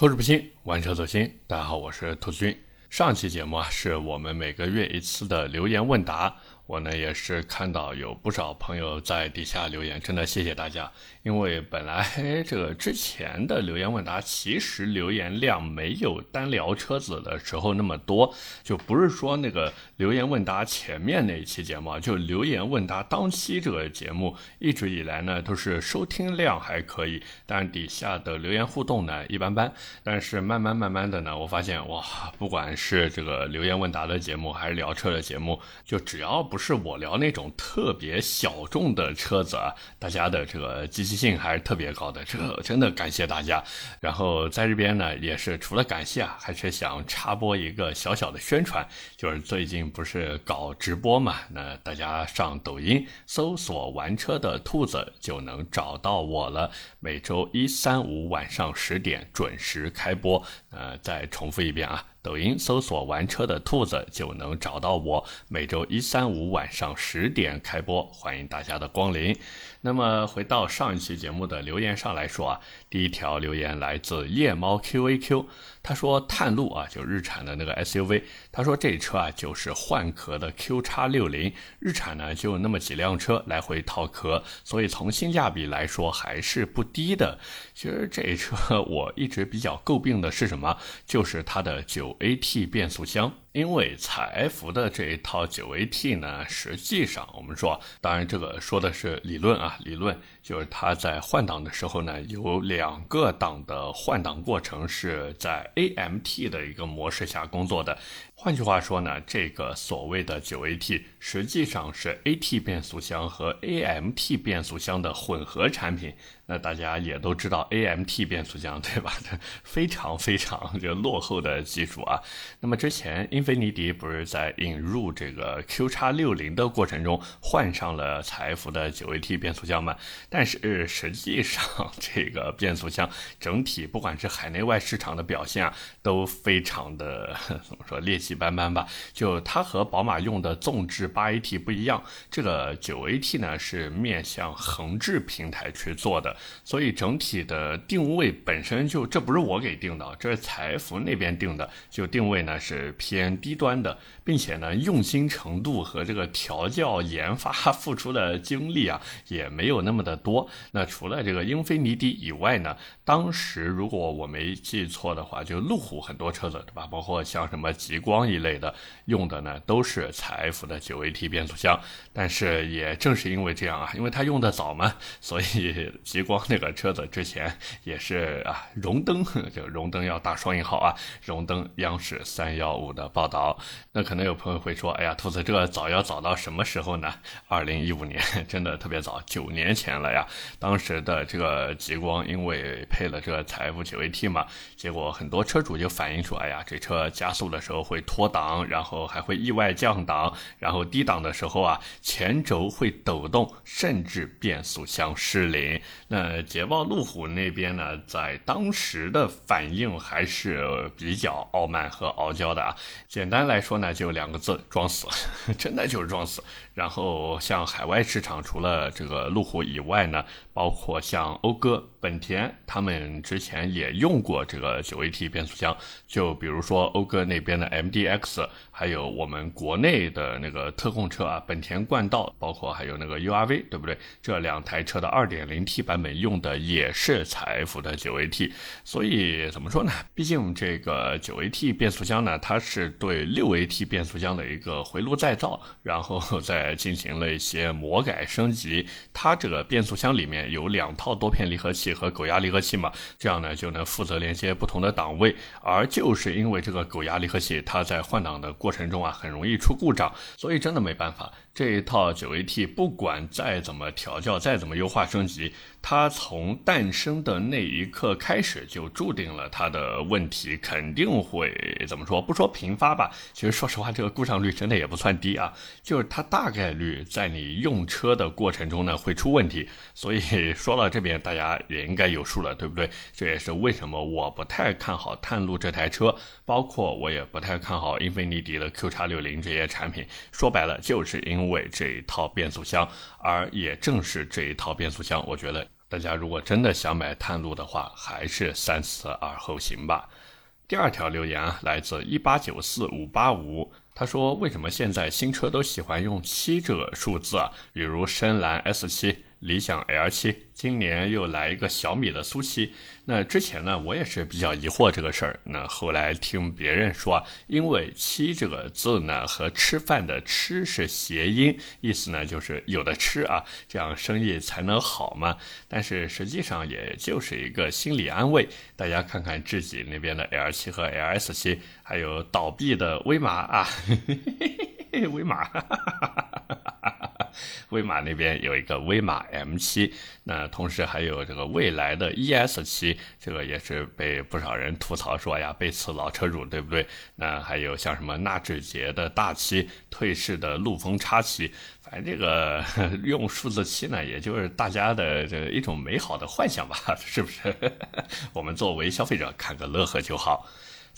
透视不清，玩车走心。大家好，我是兔子君。上期节目啊，是我们每个月一次的留言问答。我呢也是看到有不少朋友在底下留言，真的谢谢大家。因为本来 这个之前的留言问答，其实留言量没有单聊车子的时候那么多，就不是说那个留言问答前面那一期节目，就留言问答当期这个节目，一直以来呢都是收听量还可以，但底下的留言互动呢一般般。但是慢慢慢慢的呢，我发现哇，不管是这个留言问答的节目，还是聊车的节目，就只要不是我聊那种特别小众的车子啊，大家的这个积极。性还是特别高的，这个真的感谢大家。然后在这边呢，也是除了感谢啊，还是想插播一个小小的宣传，就是最近不是搞直播嘛，那大家上抖音搜索“玩车的兔子”就能找到我了。每周一、三、五晚上十点准时开播。呃，再重复一遍啊。抖音搜索“玩车的兔子”就能找到我。每周一、三、五晚上十点开播，欢迎大家的光临。那么回到上一期节目的留言上来说啊，第一条留言来自夜猫 QAQ，他说探路啊，就日产的那个 SUV，他说这车啊就是换壳的 Q 叉六零，日产呢就那么几辆车来回套壳，所以从性价比来说还是不低的。其实这车我一直比较诟病的是什么？就是它的九。AT 变速箱，因为采孚的这一套九 AT 呢，实际上我们说，当然这个说的是理论啊，理论就是它在换挡的时候呢，有两个档的换挡过程是在 AMT 的一个模式下工作的。换句话说呢，这个所谓的九 AT 实际上是 AT 变速箱和 AMT 变速箱的混合产品。那大家也都知道 AMT 变速箱对吧？非常非常这落后的技术啊。那么之前英菲尼迪不是在引入这个 Q 叉六零的过程中换上了采孚的九 AT 变速箱吗？但是实际上这个变速箱整体不管是海内外市场的表现啊，都非常的 怎么说劣迹斑斑吧。就它和宝马用的纵置八 AT 不一样，这个九 AT 呢是面向横置平台去做的。所以整体的定位本身就这不是我给定的，这是财富那边定的，就定位呢是偏低端的，并且呢用心程度和这个调教研发付出的精力啊也没有那么的多。那除了这个英菲尼迪以外呢，当时如果我没记错的话，就路虎很多车子对吧，包括像什么极光一类的用的呢都是财富的九 AT 变速箱。但是也正是因为这样啊，因为它用的早嘛，所以 极。光那个车子之前也是啊，荣登就荣登要打双引号啊，荣登央视三幺五的报道。那可能有朋友会说，哎呀，兔子这个早要早到什么时候呢？二零一五年 真的特别早，九年前了呀。当时的这个极光因为配了这个财富九 AT 嘛，结果很多车主就反映说，哎呀，这车加速的时候会脱档，然后还会意外降档，然后低档的时候啊，前轴会抖动，甚至变速箱失灵。那，捷豹路虎那边呢，在当时的反应还是比较傲慢和傲娇的啊。简单来说呢，就两个字：装死，真的就是装死。然后像海外市场，除了这个路虎以外呢，包括像讴歌、本田，他们之前也用过这个九 AT 变速箱。就比如说讴歌那边的 MDX，还有我们国内的那个特供车啊，本田冠道，包括还有那个 URV，对不对？这两台车的 2.0T 版本用的也是采埃孚的九 AT。所以怎么说呢？毕竟这个九 AT 变速箱呢，它是对六 AT 变速箱的一个回炉再造，然后 再。进行了一些魔改升级，它这个变速箱里面有两套多片离合器和狗牙离合器嘛，这样呢就能负责连接不同的档位。而就是因为这个狗牙离合器，它在换挡的过程中啊很容易出故障，所以真的没办法。这一套九 AT 不管再怎么调教，再怎么优化升级，它从诞生的那一刻开始就注定了它的问题肯定会怎么说？不说频发吧，其实说实话，这个故障率真的也不算低啊。就是它大概率在你用车的过程中呢会出问题。所以 说到这边，大家也应该有数了，对不对？这也是为什么我不太看好探路这台车，包括我也不太看好英菲尼迪的 Q 叉六零这些产品。说白了，就是因因为这一套变速箱，而也正是这一套变速箱，我觉得大家如果真的想买探路的话，还是三思而后行吧。第二条留言啊，来自一八九四五八五，他说：“为什么现在新车都喜欢用七这个数字啊？比如深蓝 S 七。”理想 L 七，今年又来一个小米的苏七。那之前呢，我也是比较疑惑这个事儿。那后来听别人说，因为七这个字呢和吃饭的吃是谐音，意思呢就是有的吃啊，这样生意才能好嘛。但是实际上也就是一个心理安慰。大家看看自己那边的 L 七和 LS 七，还有倒闭的威马啊，威马。哈哈哈哈哈哈威马那边有一个威马 M7，那同时还有这个未来的 ES7，这个也是被不少人吐槽说呀，背刺老车主，对不对？那还有像什么纳智捷的大七、退市的陆风叉七，反正这个 用数字七呢，也就是大家的这一种美好的幻想吧，是不是？我们作为消费者看个乐呵就好。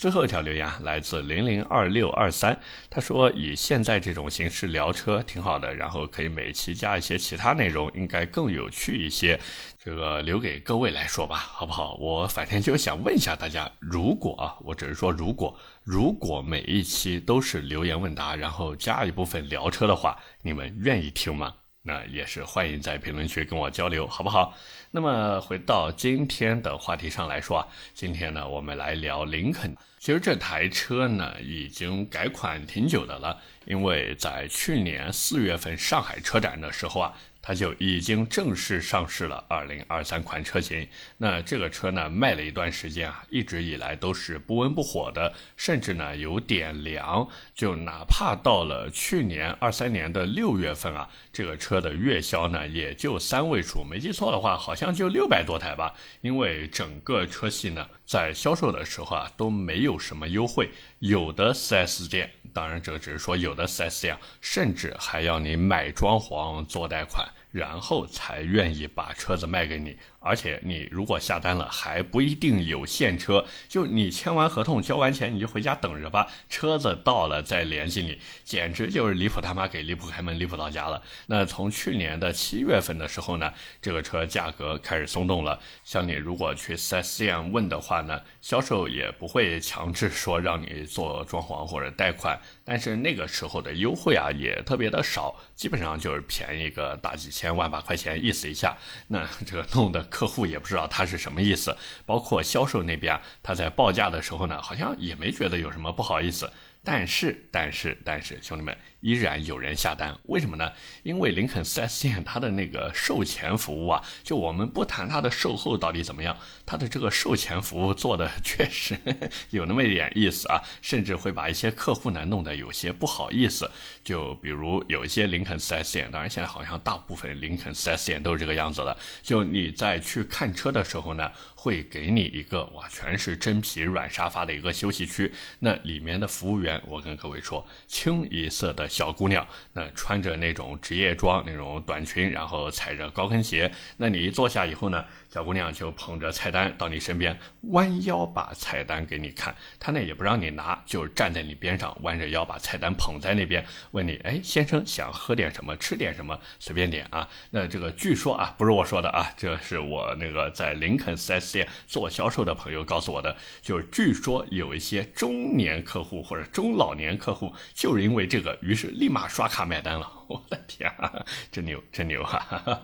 最后一条留言来自零零二六二三，他说以现在这种形式聊车挺好的，然后可以每期加一些其他内容，应该更有趣一些。这个留给各位来说吧，好不好？我反正就想问一下大家，如果啊，我只是说如果，如果每一期都是留言问答，然后加一部分聊车的话，你们愿意听吗？那也是欢迎在评论区跟我交流，好不好？那么回到今天的话题上来说啊，今天呢，我们来聊林肯。其实这台车呢，已经改款挺久的了，因为在去年四月份上海车展的时候啊。它就已经正式上市了，二零二三款车型。那这个车呢，卖了一段时间啊，一直以来都是不温不火的，甚至呢有点凉。就哪怕到了去年二三年的六月份啊，这个车的月销呢也就三位数，没记错的话，好像就六百多台吧。因为整个车系呢，在销售的时候啊都没有有什么优惠，有的 4S 店。当然，这个只是说有的 4S 店，甚至还要你买装潢做贷款，然后才愿意把车子卖给你。而且你如果下单了，还不一定有现车。就你签完合同、交完钱，你就回家等着吧。车子到了再联系你，简直就是离谱他妈给离谱开门，离谱到家了。那从去年的七月份的时候呢，这个车价格开始松动了。像你如果去 4S 店问的话呢，销售也不会强制说让你做装潢或者贷款。但是那个时候的优惠啊，也特别的少，基本上就是便宜个大几千万把块钱，意思一下。那这个弄的。客户也不知道他是什么意思，包括销售那边，他在报价的时候呢，好像也没觉得有什么不好意思。但是，但是，但是，兄弟们。依然有人下单，为什么呢？因为林肯 4S 店它的那个售前服务啊，就我们不谈它的售后到底怎么样，它的这个售前服务做的 确实 有那么一点意思啊，甚至会把一些客户呢弄得有些不好意思。就比如有一些林肯 4S 店，当然现在好像大部分林肯 4S 店都是这个样子了。就你在去看车的时候呢，会给你一个哇，全是真皮软沙发的一个休息区，那里面的服务员，我跟各位说，清一色的。小姑娘，那穿着那种职业装，那种短裙，然后踩着高跟鞋，那你一坐下以后呢？小姑娘就捧着菜单到你身边，弯腰把菜单给你看。她那也不让你拿，就站在你边上，弯着腰把菜单捧在那边，问你：“哎，先生想喝点什么？吃点什么？随便点啊。”那这个据说啊，不是我说的啊，这是我那个在林肯 4S 店做销售的朋友告诉我的。就是据说有一些中年客户或者中老年客户，就是因为这个，于是立马刷卡买单了。我的天啊，真牛，真牛哈啊！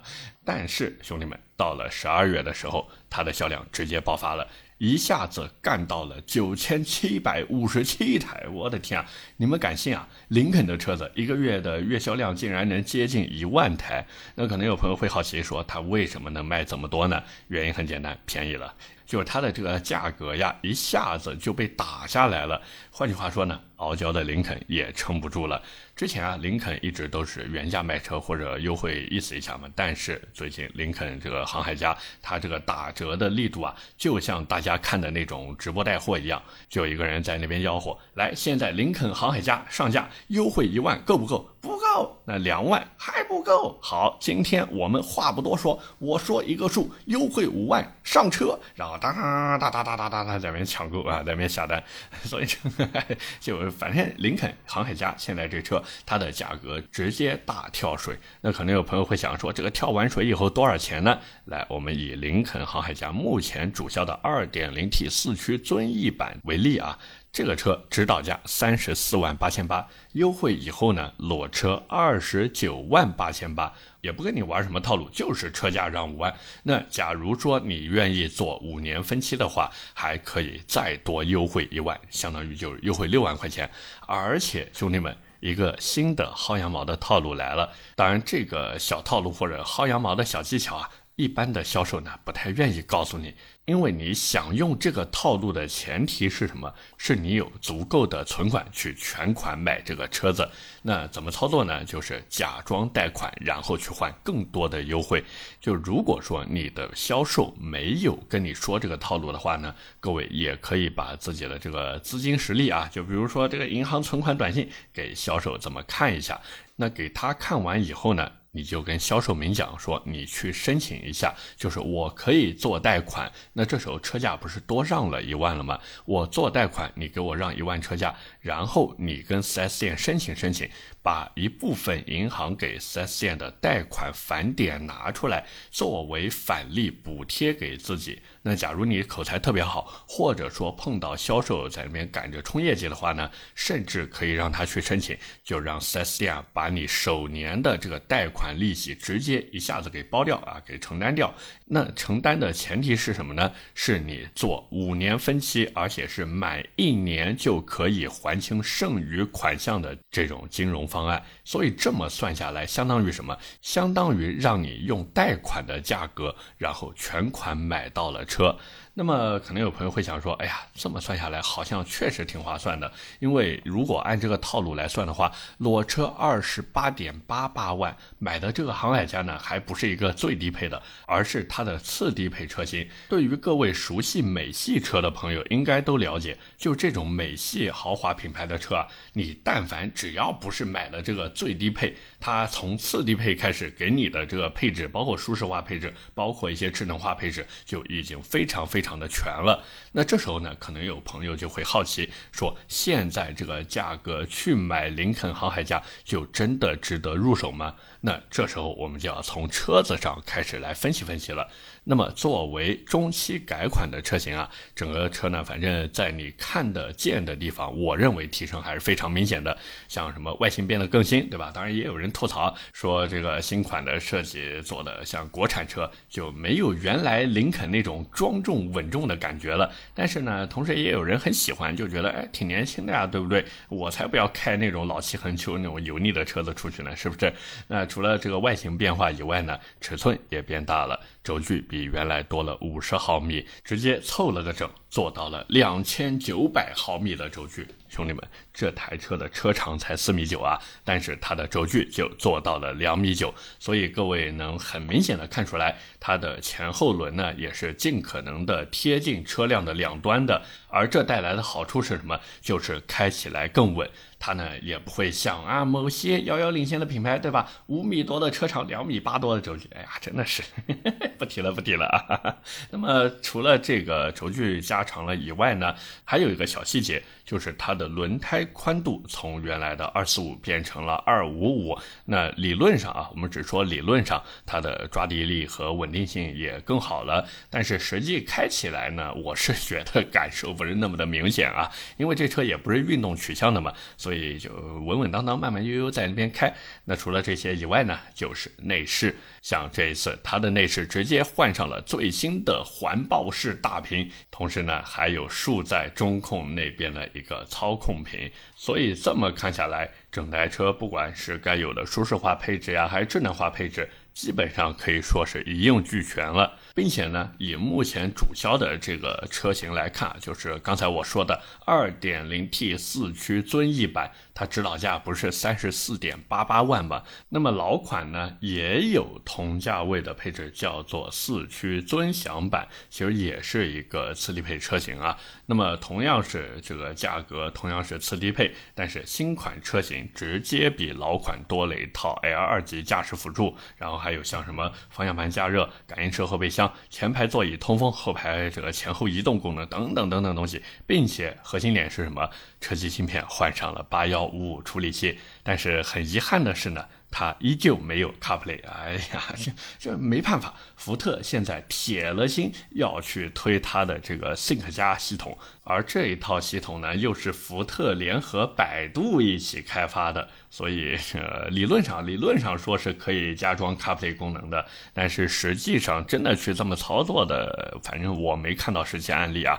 但是兄弟们，到了十二月的时候，它的销量直接爆发了，一下子干到了九千七百五十七台。我的天啊，你们敢信啊？林肯的车子一个月的月销量竟然能接近一万台。那可能有朋友会好奇说，它为什么能卖这么多呢？原因很简单，便宜了。就是它的这个价格呀，一下子就被打下来了。换句话说呢，傲娇的林肯也撑不住了。之前啊，林肯一直都是原价卖车或者优惠意思一下嘛。但是最近林肯这个航海家，它这个打折的力度啊，就像大家看的那种直播带货一样，就有一个人在那边吆喝：“来，现在林肯航海家上架，优惠一万，够不够？”不够，那两万还不够。好，今天我们话不多说，我说一个数，优惠五万上车，然后哒哒哒哒哒哒哒在那边抢购啊，在那边下单。所以 就就反正林肯航海家现在这车它的价格直接大跳水。那可能有朋友会想说，这个跳完水以后多少钱呢？来，我们以林肯航海家目前主销的 2.0T 四驱尊逸版为例啊。这个车指导价三十四万八千八，优惠以后呢，裸车二十九万八千八，也不跟你玩什么套路，就是车价让五万。那假如说你愿意做五年分期的话，还可以再多优惠一万，相当于就是优惠六万块钱。而且兄弟们，一个新的薅羊毛的套路来了，当然这个小套路或者薅羊毛的小技巧啊。一般的销售呢，不太愿意告诉你，因为你想用这个套路的前提是什么？是你有足够的存款去全款买这个车子。那怎么操作呢？就是假装贷款，然后去换更多的优惠。就如果说你的销售没有跟你说这个套路的话呢，各位也可以把自己的这个资金实力啊，就比如说这个银行存款短信给销售怎么看一下。那给他看完以后呢？你就跟销售明讲说，你去申请一下，就是我可以做贷款。那这时候车价不是多让了一万了吗？我做贷款，你给我让一万车价，然后你跟 4S 店申请申请，把一部分银行给 4S 店的贷款返点拿出来，作为返利补贴给自己。那假如你口才特别好，或者说碰到销售在那边赶着冲业绩的话呢，甚至可以让他去申请，就让 4S 店把你首年的这个贷款利息直接一下子给包掉啊，给承担掉。那承担的前提是什么呢？是你做五年分期，而且是满一年就可以还清剩余款项的这种金融方案。所以这么算下来，相当于什么？相当于让你用贷款的价格，然后全款买到了车。那么可能有朋友会想说，哎呀，这么算下来好像确实挺划算的，因为如果按这个套路来算的话，裸车二十八点八八万买的这个航海家呢，还不是一个最低配的，而是它的次低配车型。对于各位熟悉美系车的朋友，应该都了解，就这种美系豪华品牌的车啊，你但凡只要不是买了这个最低配，它从次低配开始给你的这个配置，包括舒适化配置，包括一些智能化配置，就已经。非常非常的全了，那这时候呢，可能有朋友就会好奇说，现在这个价格去买林肯航海家，就真的值得入手吗？那这时候我们就要从车子上开始来分析分析了。那么作为中期改款的车型啊，整个车呢，反正在你看得见的地方，我认为提升还是非常明显的。像什么外形变得更新，对吧？当然也有人吐槽说这个新款的设计做的像国产车，就没有原来林肯那种庄重稳重的感觉了。但是呢，同时也有人很喜欢，就觉得哎挺年轻的呀，对不对？我才不要开那种老气横秋那种油腻的车子出去呢，是不是？那除了这个外形变化以外呢，尺寸也变大了。轴距比比原来多了五十毫米，直接凑了个整，做到了两千九百毫米的轴距。兄弟们，这台车的车长才四米九啊，但是它的轴距就做到了两米九，所以各位能很明显的看出来，它的前后轮呢也是尽可能的贴近车辆的两端的，而这带来的好处是什么？就是开起来更稳。它呢也不会像啊某些遥遥领先的品牌，对吧？五米多的车长，两米八多的轴距，哎呀，真的是 不提了不提了啊。那么除了这个轴距加长了以外呢，还有一个小细节，就是它的轮胎宽度从原来的二四五变成了二五五。那理论上啊，我们只说理论上，它的抓地力和稳定性也更好了。但是实际开起来呢，我是觉得感受不是那么的明显啊，因为这车也不是运动取向的嘛。所以就稳稳当当、慢慢悠悠在那边开。那除了这些以外呢，就是内饰。像这一次，它的内饰直接换上了最新的环抱式大屏，同时呢，还有竖在中控那边的一个操控屏。所以这么看下来，整台车不管是该有的舒适化配置呀，还是智能化配置。基本上可以说是一应俱全了，并且呢，以目前主销的这个车型来看，就是刚才我说的 2.0T 四驱尊翼版。它指导价不是三十四点八八万吗？那么老款呢也有同价位的配置，叫做四驱尊享版，其实也是一个次低配车型啊。那么同样是这个价格，同样是次低配，但是新款车型直接比老款多了一套 L 二级驾驶辅助，然后还有像什么方向盘加热、感应式后备箱、前排座椅通风、后排这个前后移动功能等等等等东西，并且核心点是什么？车机芯片换上了八幺五五处理器，但是很遗憾的是呢。它依旧没有 CarPlay，哎呀，这这没办法。福特现在铁了心要去推它的这个 Sync 加系统，而这一套系统呢，又是福特联合百度一起开发的，所以呃，理论上理论上说是可以加装 CarPlay 功能的，但是实际上真的去这么操作的，反正我没看到实际案例啊。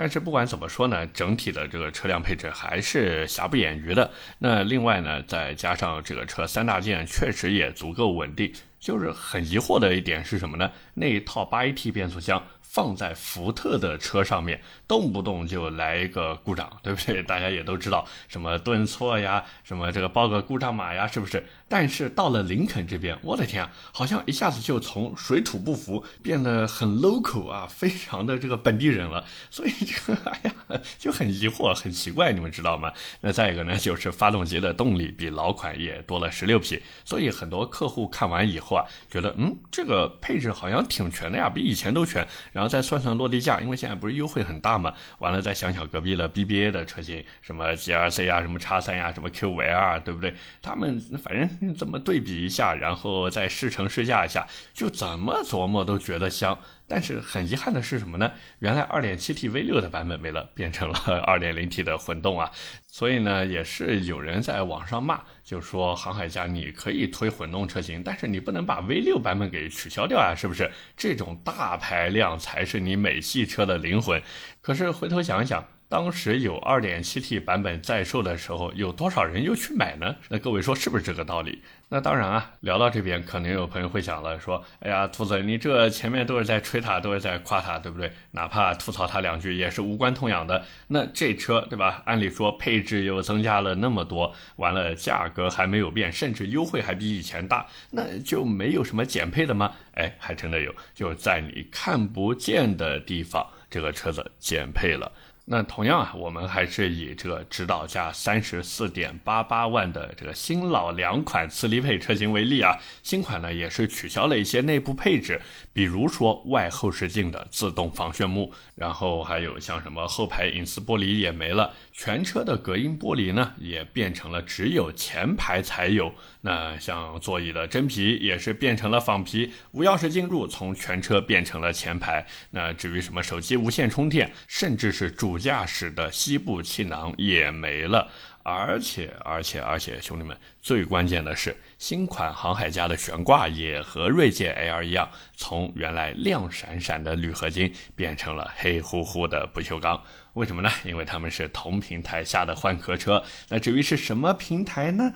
但是不管怎么说呢，整体的这个车辆配置还是瑕不掩瑜的。那另外呢，再加上这个车三大件确实也足够稳定。就是很疑惑的一点是什么呢？那一套八 AT 变速箱。放在福特的车上面，动不动就来一个故障，对不对？大家也都知道，什么顿挫呀，什么这个报个故障码呀，是不是？但是到了林肯这边，我的天啊，好像一下子就从水土不服变得很 local 啊，非常的这个本地人了。所以这个，哎呀，就很疑惑，很奇怪，你们知道吗？那再一个呢，就是发动机的动力比老款也多了十六匹，所以很多客户看完以后啊，觉得嗯，这个配置好像挺全的呀，比以前都全。然后再算算落地价，因为现在不是优惠很大嘛。完了再想想隔壁的 BBA 的车型，什么 GRC 啊，什么叉三呀，什么 Q5L，对不对？他们反正这么对比一下，然后再试乘试驾一下，就怎么琢磨都觉得香。但是很遗憾的是什么呢？原来 2.7T V6 的版本没了，变成了 2.0T 的混动啊。所以呢，也是有人在网上骂，就说航海家你可以推混动车型，但是你不能把 V 六版本给取消掉啊，是不是？这种大排量才是你美系车的灵魂。可是回头想想。当时有 2.7T 版本在售的时候，有多少人又去买呢？那各位说是不是这个道理？那当然啊，聊到这边，可能有朋友会想了，说：“哎呀，兔子，你这前面都是在吹它，都是在夸它，对不对？哪怕吐槽它两句，也是无关痛痒的。那这车，对吧？按理说配置又增加了那么多，完了价格还没有变，甚至优惠还比以前大，那就没有什么减配的吗？哎，还真的有，就在你看不见的地方，这个车子减配了。”那同样啊，我们还是以这个指导价三十四点八八万的这个新老两款次低配车型为例啊，新款呢也是取消了一些内部配置，比如说外后视镜的自动防眩目，然后还有像什么后排隐私玻璃也没了，全车的隔音玻璃呢也变成了只有前排才有，那像座椅的真皮也是变成了仿皮，无钥匙进入从全车变成了前排，那至于什么手机无线充电，甚至是主驾驶的膝部气囊也没了，而且而且而且，兄弟们，最关键的是，新款航海家的悬挂也和锐界 L 一样，从原来亮闪闪的铝合金变成了黑乎乎的不锈钢。为什么呢？因为他们是同平台下的换壳车。那至于是什么平台呢？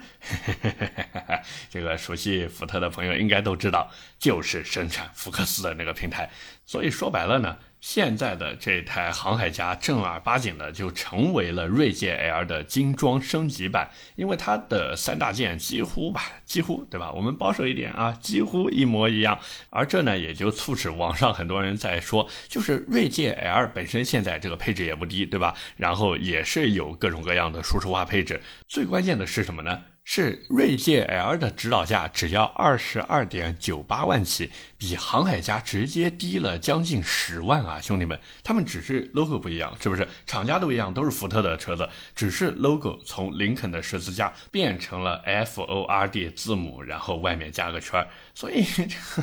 这个熟悉福特的朋友应该都知道，就是生产福克斯的那个平台。所以说白了呢。现在的这台航海家正儿八经的就成为了锐界 L 的精装升级版，因为它的三大件几乎吧，几乎对吧？我们保守一点啊，几乎一模一样。而这呢，也就促使网上很多人在说，就是锐界 L 本身现在这个配置也不低，对吧？然后也是有各种各样的舒适化配置。最关键的是什么呢？是锐界 L 的指导价只要二十二点九八万起，比航海家直接低了将近十万啊！兄弟们，他们只是 logo 不一样，是不是？厂家都一样，都是福特的车子，只是 logo 从林肯的十字架变成了 F O R D 字母，然后外面加个圈儿，所以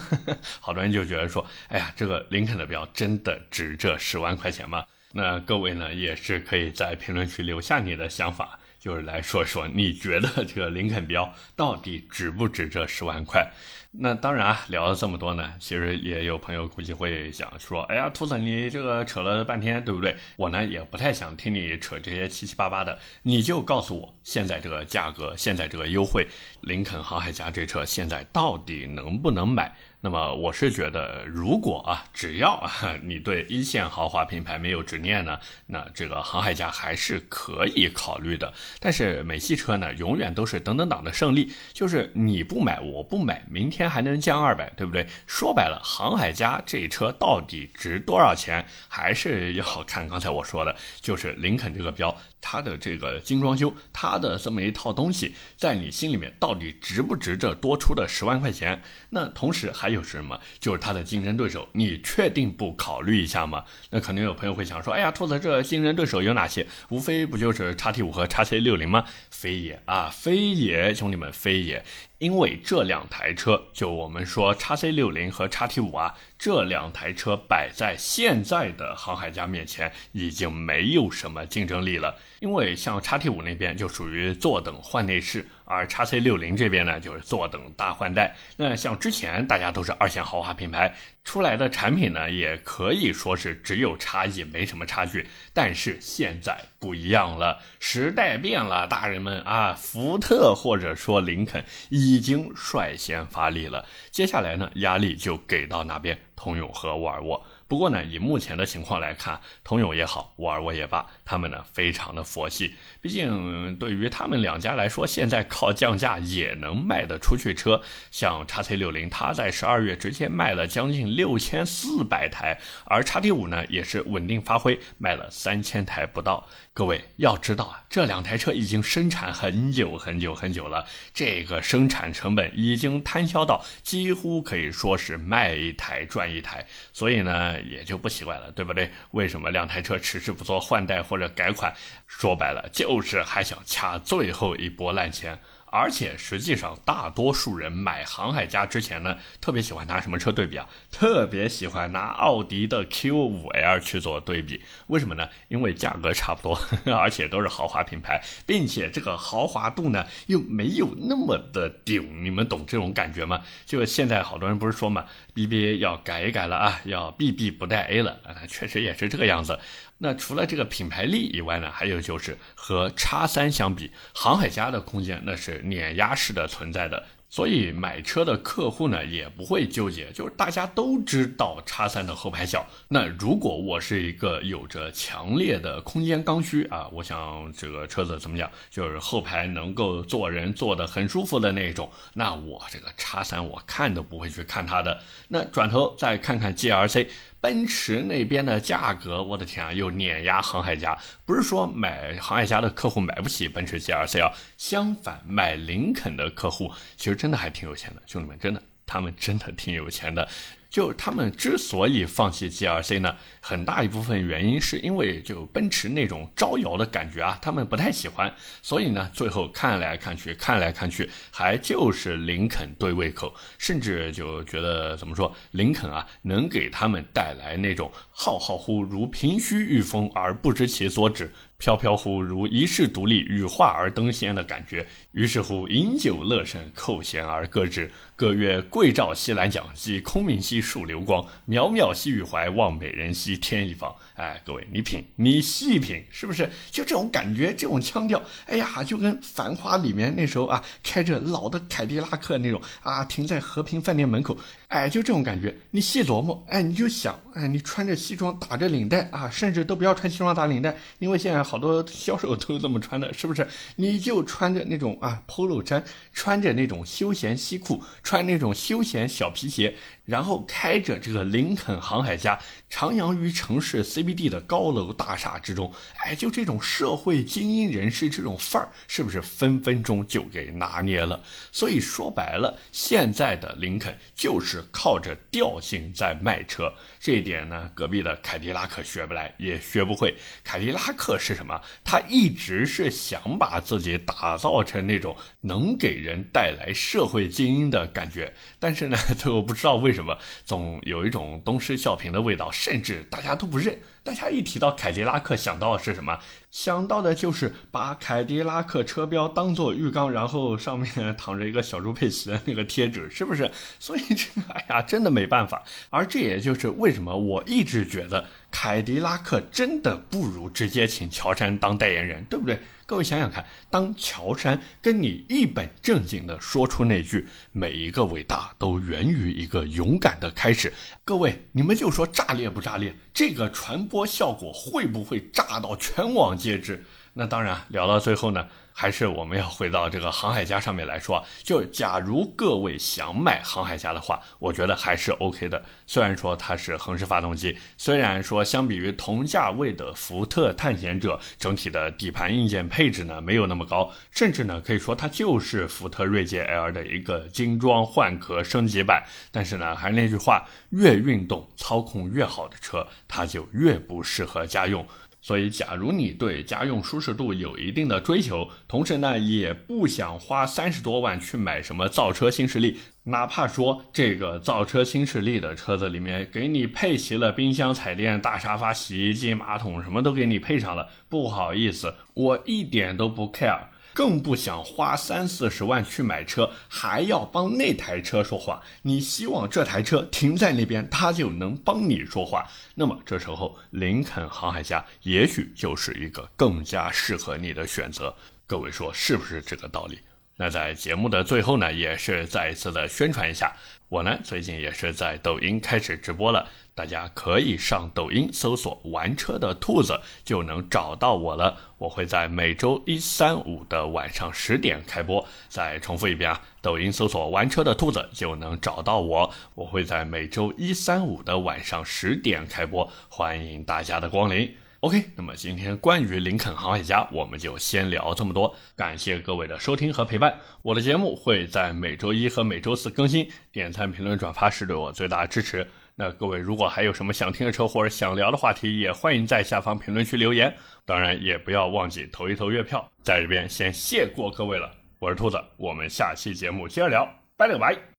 好多人就觉得说，哎呀，这个林肯的标真的值这十万块钱吗？那各位呢，也是可以在评论区留下你的想法。就是来说说，你觉得这个林肯标到底值不值这十万块？那当然啊，聊了这么多呢，其实也有朋友估计会想说，哎呀，兔子你这个扯了半天，对不对？我呢也不太想听你扯这些七七八八的，你就告诉我现在这个价格，现在这个优惠，林肯航海家这车现在到底能不能买？那么我是觉得，如果啊，只要啊你对一线豪华品牌没有执念呢，那这个航海家还是可以考虑的。但是美系车呢，永远都是等等党的胜利，就是你不买我不买，明天还能降二百，对不对？说白了，航海家这车到底值多少钱，还是要看刚才我说的，就是林肯这个标。它的这个精装修，它的这么一套东西，在你心里面到底值不值这多出的十万块钱？那同时还有什么？就是它的竞争对手，你确定不考虑一下吗？那肯定有朋友会想说，哎呀，兔子这竞争对手有哪些？无非不就是叉 T 五和叉 C 六零吗？非也啊，非也，兄弟们，非也。因为这两台车，就我们说叉 C 六零和叉 T 五啊，这两台车摆在现在的航海家面前，已经没有什么竞争力了。因为像叉 T 五那边就属于坐等换内饰。而叉 C 六零这边呢，就是坐等大换代。那像之前大家都是二线豪华品牌出来的产品呢，也可以说是只有差异，没什么差距。但是现在不一样了，时代变了，大人们啊，福特或者说林肯已经率先发力了。接下来呢，压力就给到那边，通用和沃尔沃。不过呢，以目前的情况来看，通用也好，沃尔沃也罢，他们呢非常的佛系。毕竟对于他们两家来说，现在靠降价也能卖得出去车。像叉 C 六零，它在十二月直接卖了将近六千四百台，而叉 T 五呢也是稳定发挥，卖了三千台不到。各位要知道啊，这两台车已经生产很久很久很久了，这个生产成本已经摊销到几乎可以说是卖一台赚一台，所以呢。也就不奇怪了，对不对？为什么两台车迟迟不做换代或者改款？说白了，就是还想掐最后一波烂钱。而且实际上，大多数人买航海家之前呢，特别喜欢拿什么车对比啊？特别喜欢拿奥迪的 Q5L 去做对比。为什么呢？因为价格差不多，而且都是豪华品牌，并且这个豪华度呢又没有那么的顶。你们懂这种感觉吗？就现在好多人不是说嘛，BBA 要改一改了啊，要 BB 不带 A 了啊，确实也是这个样子。那除了这个品牌力以外呢，还有就是和叉三相比，航海家的空间那是碾压式的存在的。所以买车的客户呢也不会纠结，就是大家都知道叉三的后排小。那如果我是一个有着强烈的空间刚需啊，我想这个车子怎么讲，就是后排能够坐人坐得很舒服的那种，那我这个叉三我看都不会去看它的。那转头再看看 GLC。奔驰那边的价格，我的天啊，又碾压航海家。不是说买航海家的客户买不起奔驰 GLC 啊，相反，买林肯的客户其实真的还挺有钱的，兄弟们，真的，他们真的挺有钱的。就他们之所以放弃 GLC 呢，很大一部分原因是因为就奔驰那种招摇的感觉啊，他们不太喜欢，所以呢，最后看来看去，看来看去，还就是林肯对胃口，甚至就觉得怎么说，林肯啊，能给他们带来那种浩浩乎如凭虚御风而不知其所指。飘飘忽如一世独立，羽化而登仙的感觉。于是乎，饮酒乐甚，扣舷而歌之。歌曰：“桂棹西兰桨，击空明兮树流光。渺渺兮予怀，望美人兮天一方。”哎，各位，你品，你细品，是不是就这种感觉，这种腔调？哎呀，就跟《繁花》里面那时候啊，开着老的凯迪拉克那种啊，停在和平饭店门口。哎，就这种感觉，你细琢磨，哎，你就想，哎，你穿着西装打着领带啊，甚至都不要穿西装打领带，因为现在好多销售都是这么穿的，是不是？你就穿着那种啊 polo 衫，穿着那种休闲西裤，穿那种休闲小皮鞋。然后开着这个林肯航海家，徜徉于城市 CBD 的高楼大厦之中，哎，就这种社会精英人士这种范儿，是不是分分钟就给拿捏了？所以说白了，现在的林肯就是靠着调性在卖车。这一点呢，隔壁的凯迪拉克学不来，也学不会。凯迪拉克是什么？他一直是想把自己打造成那种能给人带来社会精英的感觉，但是呢，最后不知道为什么总有一种东施效颦的味道，甚至大家都不认。大家一提到凯迪拉克，想到的是什么？想到的就是把凯迪拉克车标当做浴缸，然后上面躺着一个小猪佩奇的那个贴纸，是不是？所以这个，哎呀，真的没办法。而这也就是为什么我一直觉得凯迪拉克真的不如直接请乔杉当代言人，对不对？各位想想看，当乔杉跟你一本正经的说出那句“每一个伟大都源于一个勇敢的开始”，各位你们就说炸裂不炸裂？这个传播效果会不会炸到全网皆知？那当然，聊到最后呢。还是我们要回到这个航海家上面来说，就假如各位想买航海家的话，我觉得还是 OK 的。虽然说它是横式发动机，虽然说相比于同价位的福特探险者，整体的底盘硬件配置呢没有那么高，甚至呢可以说它就是福特锐界 L 的一个精装换壳升级版。但是呢，还是那句话，越运动操控越好的车，它就越不适合家用。所以，假如你对家用舒适度有一定的追求，同时呢也不想花三十多万去买什么造车新势力，哪怕说这个造车新势力的车子里面给你配齐了冰箱、彩电、大沙发、洗衣机、马桶，什么都给你配上了，不好意思，我一点都不 care。更不想花三四十万去买车，还要帮那台车说话。你希望这台车停在那边，它就能帮你说话。那么这时候，林肯航海家也许就是一个更加适合你的选择。各位说是不是这个道理？那在节目的最后呢，也是再一次的宣传一下，我呢最近也是在抖音开始直播了。大家可以上抖音搜索“玩车的兔子”，就能找到我了。我会在每周一、三、五的晚上十点开播。再重复一遍啊，抖音搜索“玩车的兔子”就能找到我。我会在每周一、三、五的晚上十点开播，欢迎大家的光临。OK，那么今天关于林肯航海家，我们就先聊这么多。感谢各位的收听和陪伴。我的节目会在每周一和每周四更新，点赞、评论、转发是对我最大的支持。那各位如果还有什么想听的车或者想聊的话题，也欢迎在下方评论区留言。当然也不要忘记投一投月票。在这边先谢过各位了，我是兔子，我们下期节目接着聊，拜了个拜。